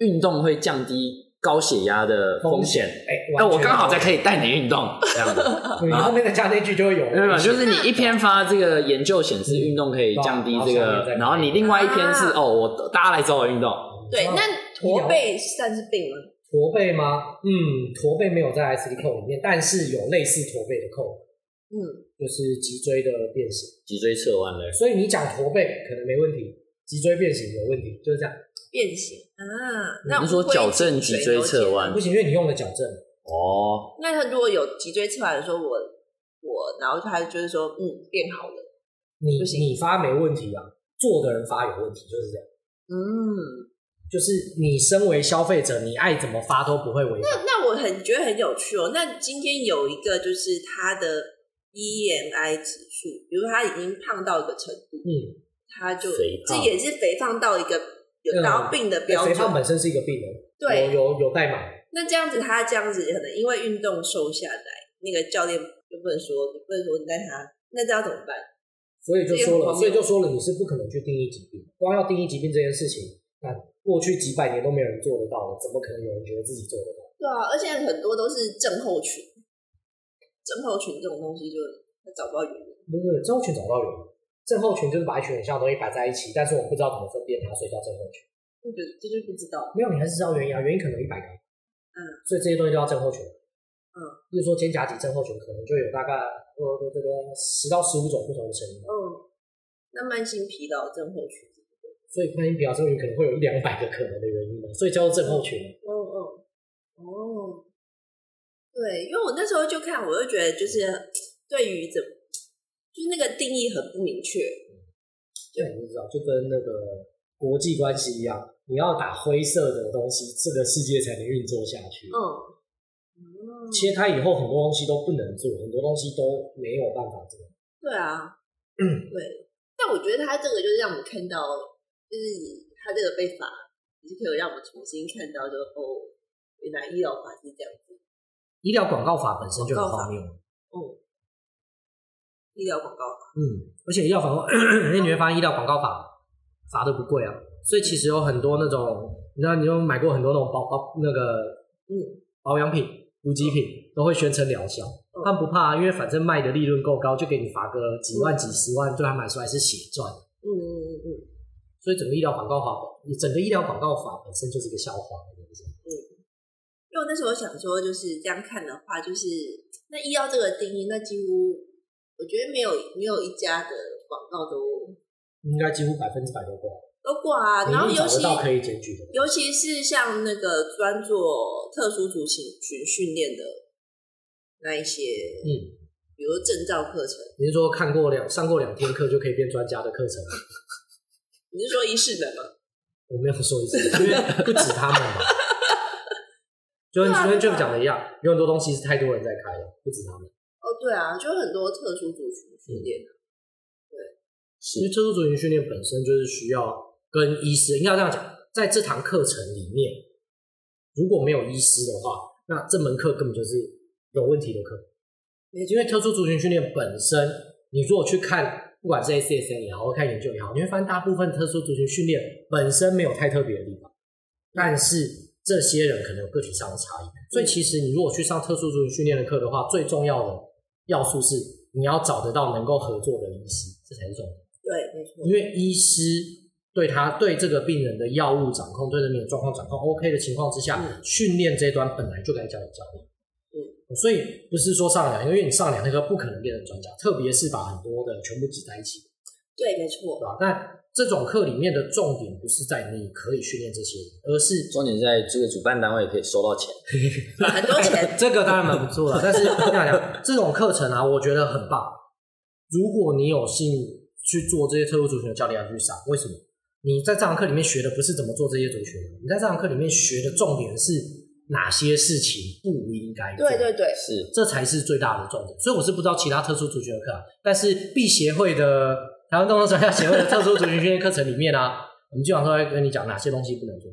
运动会降低。高血压的风险，哎，那我刚好在可以带你运动这样子，你后面的加那句就会有，对吧？就是你一篇发这个研究显示运动可以降低这个，然后你另外一篇是哦，我大家来找我运动。对，那驼背算是病吗？驼背吗？嗯，驼背没有在 ICD code 里面，但是有类似驼背的 code，嗯，就是脊椎的变形，脊椎侧弯的。所以你讲驼背可能没问题，脊椎变形有问题，就是这样。变形啊？那你是说矫正脊椎侧弯不行，因为你用了矫正哦。那他如果有脊椎侧弯的时候，我我然后他就是说嗯变好了，你你发没问题啊，做的人发有问题，就是这样。嗯，就是你身为消费者，你爱怎么发都不会违法。那那我很觉得很有趣哦。那今天有一个就是他的 BMI 指数，比如他已经胖到一个程度，嗯，他就这也是肥胖到一个。有高病的标准，肥胖本身是一个病人，对，有有有代码。那这样子，他这样子可能因为运动瘦下来，那个教练就不能说，不能说你带他，那这要怎么办？所以就说了，所以就说了，你是不可能去定义疾病。光要定义疾病这件事情，那过去几百年都没有人做得到的，怎么可能有人觉得自己做得到？对啊，而且很多都是症候群，症候群这种东西就他找不到原因。不是症候群找不到原因。症候群就是把一群很像的东西摆在一起，但是我们不知道怎么分辨它，所以叫症候群。我觉得这就不知道。没有，你还是知道原因啊，原因可能有一百个。嗯。所以这些东西都叫症候群。嗯。比如说肩胛肌症候群，可能就有大概呃这个十到十五种不同的声音。嗯。那慢性疲劳症候群。所以慢性疲劳症候群可能会有一两百个可能的原因嘛，所以叫做症候群。嗯嗯。哦。对，因为我那时候就看，我就觉得就是对于怎。就是那个定义很不明确，对，你知道，就跟那个国际关系一样，你要打灰色的东西，这个世界才能运作下去。嗯，切开以后很多东西都不能做，很多东西都没有办法做。对啊，嗯，对。但我觉得他这个就是让我们看到，就是他这个被罚，也是可以让我们重新看到，就哦，原来医疗法是这样子。医疗广告法本身就很荒谬。嗯。医疗广告法，嗯，而且医疗广告，因为你会发现医疗广告法罚的不贵啊，所以其实有很多那种，你知道，你有买过很多那种保保那个，嗯，保养品、补给品都会宣称疗效，他们不怕啊，因为反正卖的利润够高，就给你罚个几万、几十万，最后买出来是血赚。嗯嗯嗯嗯，所以整个医疗广告法，整个医疗广告法本身就是一个笑话，对不对？嗯，因为我那时候想说，就是这样看的话，就是那医药这个定义，那几乎。我觉得没有没有一家的广告都应该几乎百分之百都挂都挂啊，然后尤其可以检举的，尤其是像那个专做特殊族群群训练的那一些，嗯，比如证照课程，你是说看过两上过两天课就可以变专家的课程？你是说一世的吗？我没有说医事的，因为不止他们嘛，就跟昨天 Jeff 讲的一样，有很多东西是太多人在开了，不止他们。哦，对啊，就很多特殊族群训练，嗯、对，因为特殊族群训练本身就是需要跟医师，应该这样讲，在这堂课程里面，如果没有医师的话，那这门课根本就是有问题的课。因为特殊族群训练本身，你如果去看不管是 ACSN 也好，或看研究也好，你会发现大部分特殊族群训练本身没有太特别的地方，但是这些人可能有个体上的差异。所以其实你如果去上特殊族群训练的课的话，最重要的要素是你要找得到能够合作的医师，这才是重点。对，没错。因为医师对他对这个病人的药物掌控、对人的状况掌控 OK 的情况之下，嗯、训练这一端本来就该交给教练。嗯，所以不是说上两天，因为你上两那个不可能变成专家，特别是把很多的全部挤在一起。对，没错。对吧？那这种课里面的重点不是在你可以训练这些人，而是重点在这个主办单位可以收到钱，很多钱。这个当然蛮不错了，但是这样讲，这种课程啊，我觉得很棒。如果你有幸去做这些特殊族群的教练要去上，为什么？你在这堂课里面学的不是怎么做这些族群，你在这堂课里面学的重点是哪些事情不应该做。对对对，是，这才是最大的重点。所以我是不知道其他特殊族群的课，但是 B 协会的。台湾动作专家协会的特殊族群训练课程里面啊，我们基本上都会跟你讲哪些东西不能做。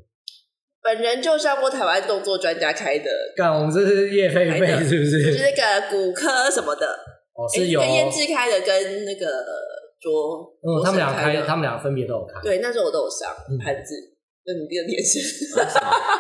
本人就上过台湾动作专家开的，干，我们这是业配费是不是？就是那个骨科什么的，哦，是有。跟燕志开的，跟那个卓，嗯，他们俩开，他们俩分别都有开。对，那时候我都有上盘子。那你这个脸色，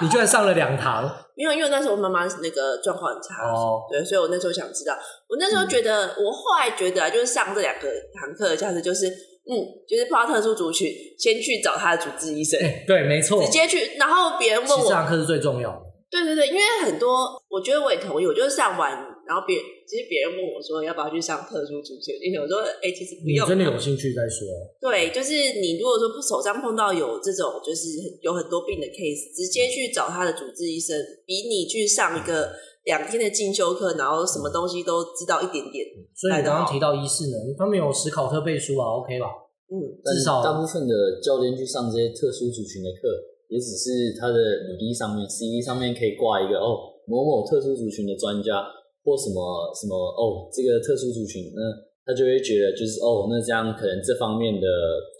你居然上了两堂？因为因为那时候妈妈那个状况很差，哦，对，所以我那时候想知道。我那时候觉得，嗯、我后来觉得啊，就是上这两个堂课的价值就是，嗯，就是碰到特殊族群，先去找他的主治医生。欸、对，没错，直接去。然后别人问我，这堂课是最重要的。对对对，因为很多，我觉得我也同意。我就是上完，然后别其实别人问我说要不要去上特殊族群，因为我说哎、欸，其实不用。你真的有兴趣再说。对，就是你如果说不手上碰到有这种就是有很多病的 case，直接去找他的主治医生，比你去上一个两天的进修课，然后什么东西都知道一点点。所以你刚刚提到医师呢，他们有史考特背书啊，OK 吧？嗯，至少大部分的教练去上这些特殊族群的课。也只是他的履历上面，CV 上面可以挂一个哦，某某特殊族群的专家，或什么什么哦，这个特殊族群，那他就会觉得就是哦，那这样可能这方面的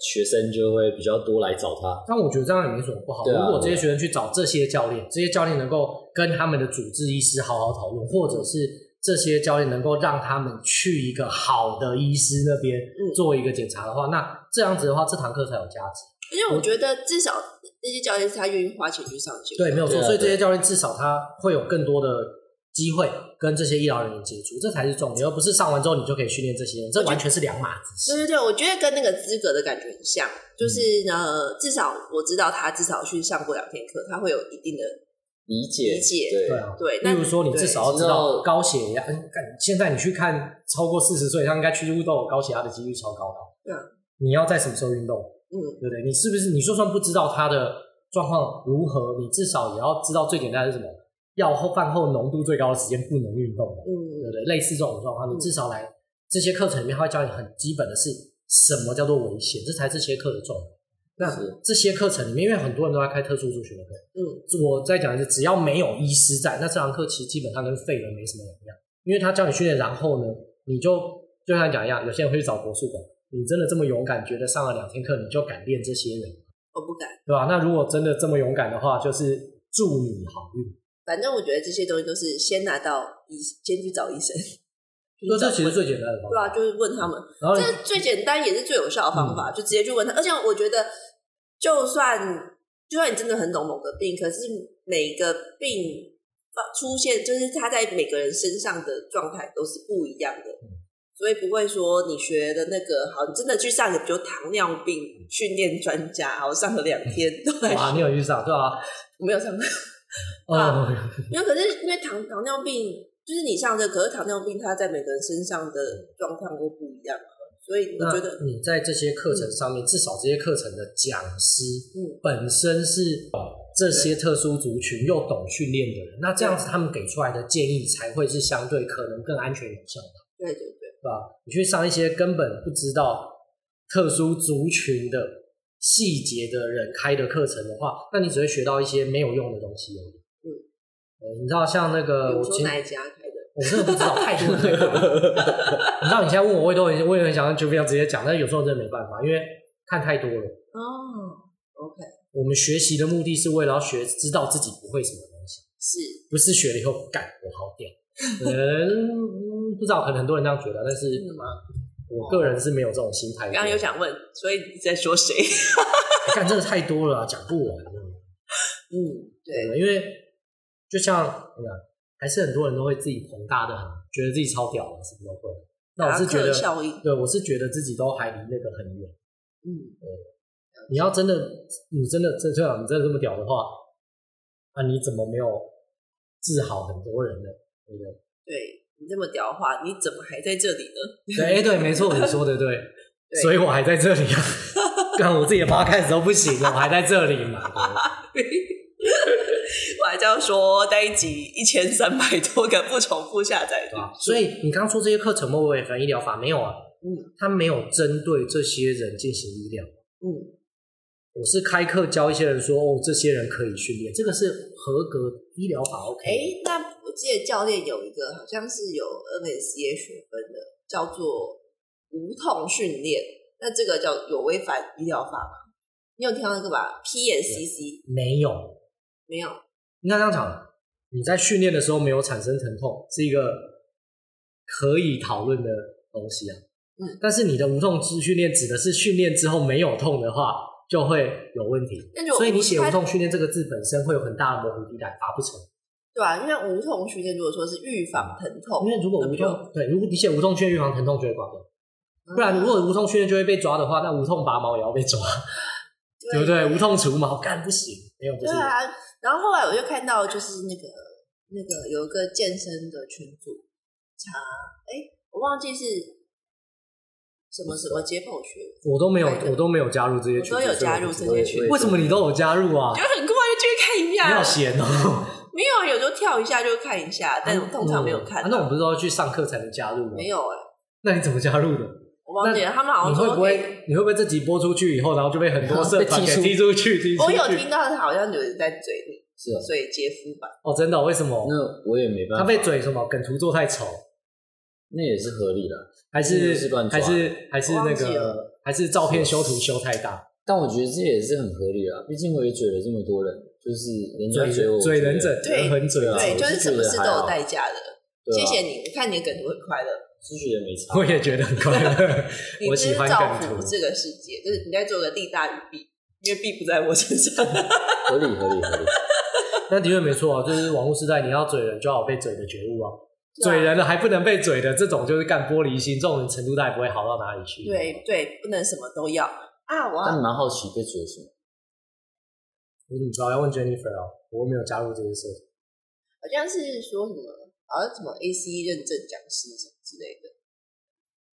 学生就会比较多来找他。但我觉得这样也没什么不好。啊、如果这些学生去找这些教练，这些教练能够跟他们的主治医师好好讨论，或者是这些教练能够让他们去一个好的医师那边做一个检查的话，嗯、那这样子的话，这堂课才有价值。因为我觉得至少。这些教练是他愿意花钱去上去，对，没有错。所以这些教练至少他会有更多的机会跟这些医疗人员接触，这才是重点，而不是上完之后你就可以训练这些人，这完全是两码子事。对对对，我觉得跟那个资格的感觉很像，就是呢，至少我知道他至少去上过两天课，他会有一定的理解理解。对啊，对。例如说，你至少要知道高血压，嗯，现在你去看超过四十岁，他应该去都有，高血压的几率超高的。对啊，你要在什么时候运动？嗯，对不对？你是不是你就算不知道他的状况如何，你至少也要知道最简单的是什么？药后饭后浓度最高的时间不能运动的，嗯，对不对？类似这种状况，你至少来这些课程里面，他会教你很基本的是什么叫做危险，这才是这些课的重点。那这些课程里面，因为很多人都在开特殊助学的课，嗯，我再讲一次，只要没有医师在，那这堂课其实基本上跟废人没什么两样，因为他教你训练，然后呢，你就就像讲一样，有些人会去找国术馆。你真的这么勇敢，觉得上了两天课你就敢练这些人？我不敢，对吧？那如果真的这么勇敢的话，就是祝你好运。反正我觉得这些东西都是先拿到医，先去找医生。那这其实最简单的方法，对啊，就是问他们。然后这最简单也是最有效的方法，嗯、就直接去问他。而且我觉得，就算就算你真的很懂某个病，可是每个病出现，就是他在每个人身上的状态都是不一样的。嗯所以不会说你学的那个好，你真的去上个比如糖尿病训练专家，好上了两天，对。啊，你有去上对吧？我没有上。啊，因为可是因为糖糖尿病，就是你上这个，可是糖尿病它在每个人身上的状况都不一样，所以我觉得你在这些课程上面，嗯、至少这些课程的讲师，嗯，本身是这些特殊族群又懂训练的人，那这样子他们给出来的建议才会是相对可能更安全有效的。对对对。对吧？你去上一些根本不知道特殊族群的细节的人开的课程的话，那你只会学到一些没有用的东西而已。嗯，你知道像那个我前哪一家开的？我真的不知道太多太多。你知道你现在问我，我也都很我也很想就不要直接讲，但有时候真的没办法，因为看太多了。哦，OK。我们学习的目的是为了要学知道自己不会什么东西，是不是学了以后干我好屌？嗯。不知道，可能很多人这样觉得，但是、嗯、我个人是没有这种心态。刚刚有想问，所以你在说谁？干这个太多了，讲不完。嗯，对，因为就像你看，还是很多人都会自己膨大的很，觉得自己超屌的，什么都会。那我是觉得，对，我是觉得自己都还离那个很远。嗯，对。你要真的，你真的这这样，你真的这么屌的话，那你怎么没有治好很多人呢？对不对？对，你这么屌的话，你怎么还在这里呢？对，对，没错，你说的对，对，所以我还在这里啊。干我自己的 podcast 都不行了，我还在这里嘛。我还这样说，那一集一千三百多个不重复下载的。所以你刚刚说这些课程会不会反医疗法没有啊？嗯，他没有针对这些人进行医疗。嗯。我是开课教一些人说哦，这些人可以训练，这个是合格医疗法 OK。哎，那我记得教练有一个好像是有 NSCA 学分的，叫做无痛训练。那这个叫有违反医疗法吗？你有听到那个吧？PNCC 没有，没有。应该这样讲，你在训练的时候没有产生疼痛，是一个可以讨论的东西啊。嗯，但是你的无痛之训练指的是训练之后没有痛的话。就会有问题，所以你写无痛训练这个字本身会有很大的模糊地带，达不成。对啊，因为无痛训练如果说是预防疼痛，因为如果无痛对，如果你写无痛训练预防疼痛就会挂掉，不然如果无痛训练就会被抓的话，那无痛拔毛也要被抓，对不对？无痛除毛干不行，没有不行。对啊，然后后来我就看到就是那个那个有一个健身的群组，查，哎，我忘记是。什么什么解剖学，我都没有，我都没有加入这些群，我都有加入这些群。为什么你都有加入啊？就很快就去看一下，你好闲哦。没有，有时候跳一下就看一下，但我通常没有看。那我们不是都要去上课才能加入吗？没有哎。那你怎么加入的？我忘记了，他们好像你会不会？你会不会这集播出去以后，然后就被很多 社团给踢出去？我有听到他好像有人在嘴你，是啊嘴接夫吧？哦，真的？为什么？那我也没办法。他被嘴什么？梗图做太丑。那也是合理的，还是还是还是那个还是照片修图修太大？但我觉得这也是很合理啊，毕竟我也嘴了这么多人，就是人家嘴我嘴人整，人很嘴啊，对，就是什么事都有代价的。谢谢你，我看你的梗图很快乐，是觉得没差，我也觉得很快乐。我喜欢梗图这个世界，就是你在做个利大于弊，因为弊不在我身上，合理合理合理。那的确没错啊，就是网络时代，你要嘴人就要有被嘴的觉悟啊。嘴人了还不能被嘴的，这种就是干玻璃心，这种人程度大概不会好到哪里去。对对，不能什么都要啊！我但蛮好奇被嘴什么？我怎么知道？要问 Jennifer 哦，我又没有加入这些社团。好像是说什么，好像什么 ACE 认证讲师什么之类的。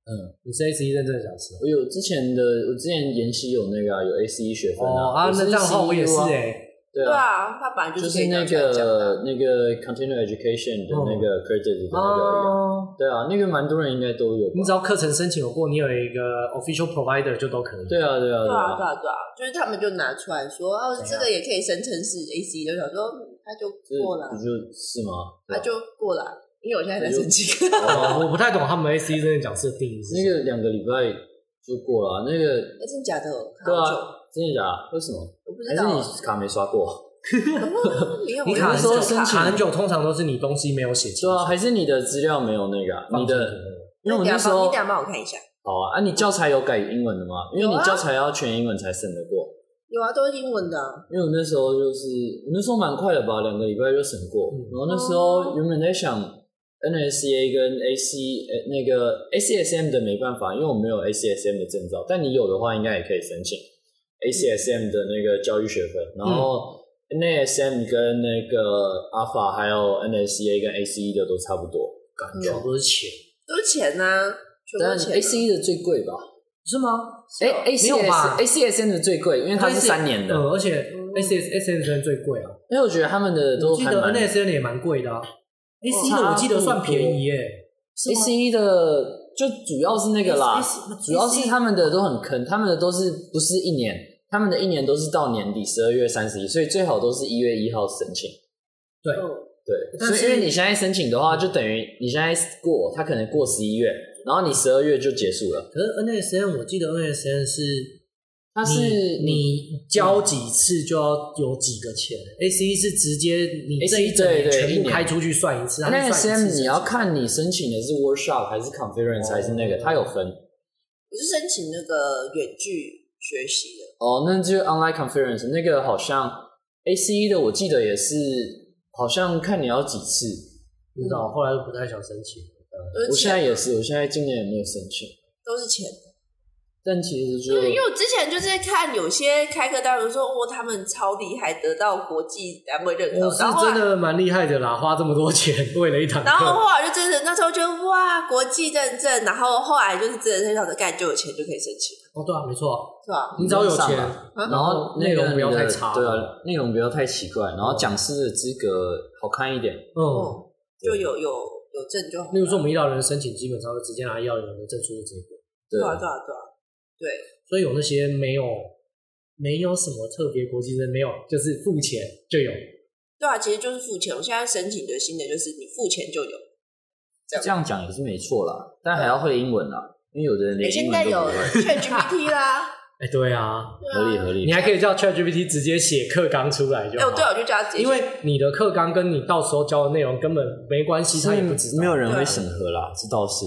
嗯，你是 ACE 认证讲师？我有之前的，我之前研习有那个、啊、有 ACE 学分啊。哦啊，那这样的话我也是哎、欸。对啊，他本来就是那个那个 continuing education 的那个 credit 的那个，对啊，那个蛮多人应该都有。你只要课程申请有过，你有一个 official provider 就都可以。对啊，对啊，对啊，对啊，对啊，就是他们就拿出来说，哦，这个也可以声称是 AC，就想说他就过了，不就是吗？他就过了，因为我现在在申请。我不太懂他们 AC 这些讲师的定义。那个两个礼拜就过了，那个真的假的？对啊。真的假的？为什么？我不知。还是你卡没刷过？你卡说卡很久，通常都是你东西没有写清楚。对啊，还是你的资料没有那个？你的，因为我那时候，你等下帮我看一下。好啊，啊，你教材有改英文的吗？因为你教材要全英文才审得过。有啊，都是英文的。因为我那时候就是，我那时候蛮快的吧，两个礼拜就审过。然后那时候原本在想，NSCA 跟 AC 那个 ACSM 的没办法，因为我没有 ACSM 的证照，但你有的话，应该也可以申请。ACSM 的那个教育学分，然后 NASM 跟那个 Alpha 还有 NSCA 跟 ACE 的都差不多，感觉都是钱，都是钱呐。但 ACE 的最贵吧？是吗？哎，ACSM 的最贵，因为它是三年的，而且 ACSM 最贵啊。因为我觉得他们的都，记得 NSCA 也蛮贵的啊。ACE 的我记得算便宜耶，ACE 的就主要是那个啦，主要是他们的都很坑，他们的都是不是一年。他们的一年都是到年底十二月三十一，所以最好都是一月一号申请。对对，所以因为你现在申请的话，就等于你现在过，他可能过十一月，然后你十二月就结束了。可是 NASM 我记得 NASM 是，它是你交几次就要有几个钱，ACE 是直接你这一整年全部开出去算一次。NASM 你要看你申请的是 workshop 还是 conference 还是那个，它有分。我是申请那个远距学习的。哦，那就 online conference 那个好像 ACE 的，我记得也是，好像看你要几次，不知道，后来就不太想申请。我现在也是，我现在今年也没有申请，都是钱。但其实就因为我之前就是看有些开课单位说，哦，他们超厉害，得到国际单位认可，我是真的蛮厉害的啦，花这么多钱 为了一堂课。然后后来就真的那时候就哇，国际认证，然后后来就是真的非常的干，就有钱就可以申请。哦，对啊，没错，是吧？你只要有钱，然后内容不要太差，对啊，内容不要太奇怪，然后讲师的资格好看一点，嗯，就有有有证就好。例如说我们医疗人申请，基本上会直接拿医疗人的证书的结果。对啊，对啊，对啊，对。所以有那些没有没有什么特别国际的没有，就是付钱就有。对啊，其实就是付钱。我现在申请的新的就是你付钱就有。这样讲也是没错啦，但还要会英文啦，因为有的人连英文都不会。现在有 ChatGPT 啦，哎，对啊，合理合理。你还可以叫 ChatGPT 直接写课纲出来就好。哎，对，我就叫他直接。因为你的课纲跟你到时候教的内容根本没关系，他也不知道，没有人会审核啦，这倒是。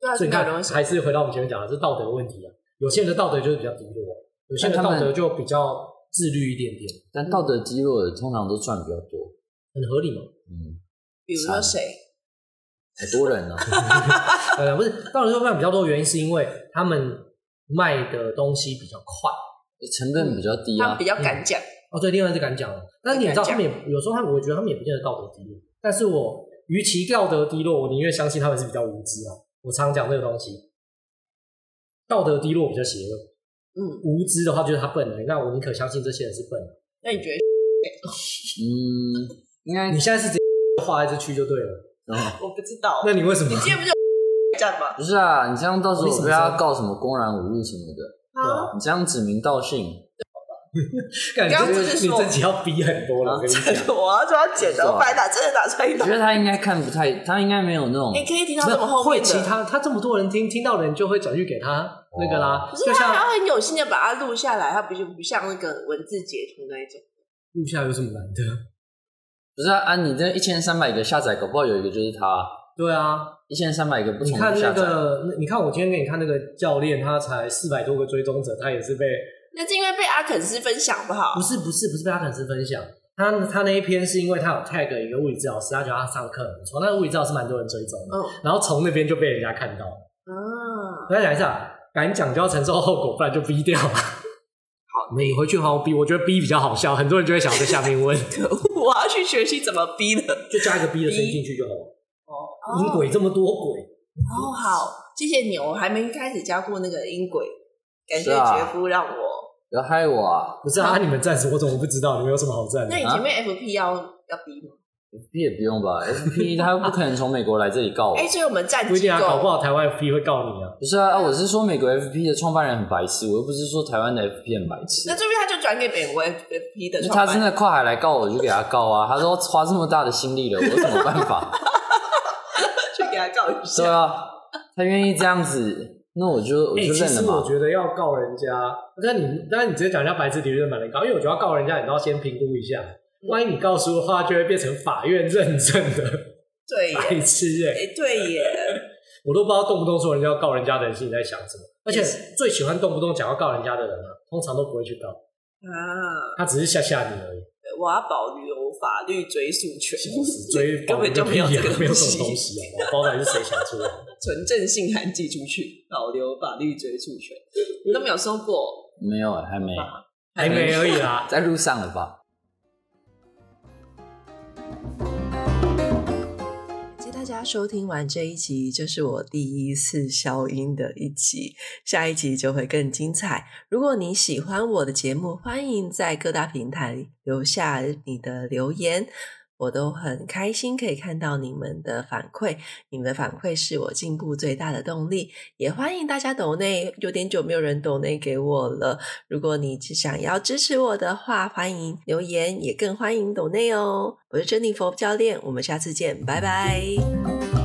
对啊，所以你看，还是回到我们前面讲的，是道德问题啊。有些人的道德就是比较低落，有些人的道德就比较自律一点点。但道德低落的通常都赚比较多，很合理嘛。嗯，比如说谁？很多人呢。呃，不是道德赚比较多的原因，是因为他们卖的东西比较快，成本比较低啊，他比较敢讲。哦，对，另外是敢讲。但是你知道，他们也有时候，他们我觉得他们也不见得道德低落。但是我与其道德低落，我宁愿相信他们是比较无知啊。我常讲这个东西。道德低落比较邪恶，嗯，无知的话就是他笨了。那我宁可相信这些人是笨的。那你觉得？嗯，应该你现在是直接画在这区就对了。我不知道。那你为什么？你今天不就 站吗？不是啊，你这样到时候我不要告什么公然侮辱什么的。啊，你这样指名道姓。感觉你自己要逼很多了，我跟你讲。我要说要剪的，我把它真的打出来。我觉得他应该看不太，他应该没有那种。你可以听到这么后面会其他他这么多人听，听到的人就会转去给他那个啦。可是他还要很有心的把它录下来，他不就不像那个文字截图那一种。录下来有什么难的？不是啊，啊，你这一千三百个下载，搞不好有一个就是他。对啊，一千三百个不同。你看那个，你看我今天给你看那个教练，他才四百多个追踪者，他也是被。那是因为被阿肯斯分享不好？不是不是不是被阿肯斯分享，他他那一篇是因为他有 tag 一个物理治疗师，他觉得他上课很不错，那个物理治疗师蛮多人追踪的，嗯，然后从那边就被人家看到了。啊，大家讲一下，敢讲就要承受后果，不然就逼掉。好，你回去好好逼，我觉得逼比较好笑，很多人就会想要在下面问。我要去学习怎么逼的，就加一个逼的声音进去就好了。哦，音轨这么多轨。哦，好，谢谢你，我还没开始加过那个音轨，感谢杰夫让我。不要害我啊！不是啊，你们暂时？我怎么不知道？你们有什么好赞的？那你前面 FP 要要逼吗？FP 也不用吧？FP 他不可能从美国来这里告我。哎，所以我们赞不一定啊，搞不好台湾 FP 会告你啊。不是啊，我是说美国 FP 的创办人很白痴，我又不是说台湾的 FP 很白痴。那这边他就转给美国 FP 的。他真的跨海来告我，就给他告啊！他说花这么大的心力了，我有什么办法？去给他告一下。对啊，他愿意这样子。那我就我就认了嘛。其实我觉得要告人家，但你但你直接讲人家白痴，的确蛮难告，因为我觉得要告人家，你都要先评估一下，万一你告诉的话，就会变成法院认证的对白痴哎、欸，对耶，我都不知道动不动说人家要告人家的人心里在想什么，而且最喜欢动不动讲要告人家的人啊，通常都不会去告啊，他只是吓吓你而已。我要保留法律追诉权，追根本就没有这个没有什么东西啊！我不知道是谁想出来，纯正性函寄出去，保留法律追诉权，你都没有收过？没有，还没，还没而已啦，在路上了吧？大家收听完这一集，就是我第一次消音的一集，下一集就会更精彩。如果你喜欢我的节目，欢迎在各大平台留下你的留言。我都很开心可以看到你们的反馈，你们的反馈是我进步最大的动力。也欢迎大家抖内，有点久没有人抖内给我了。如果你只想要支持我的话，欢迎留言，也更欢迎抖内哦。我是珍妮佛教练，我们下次见，拜拜。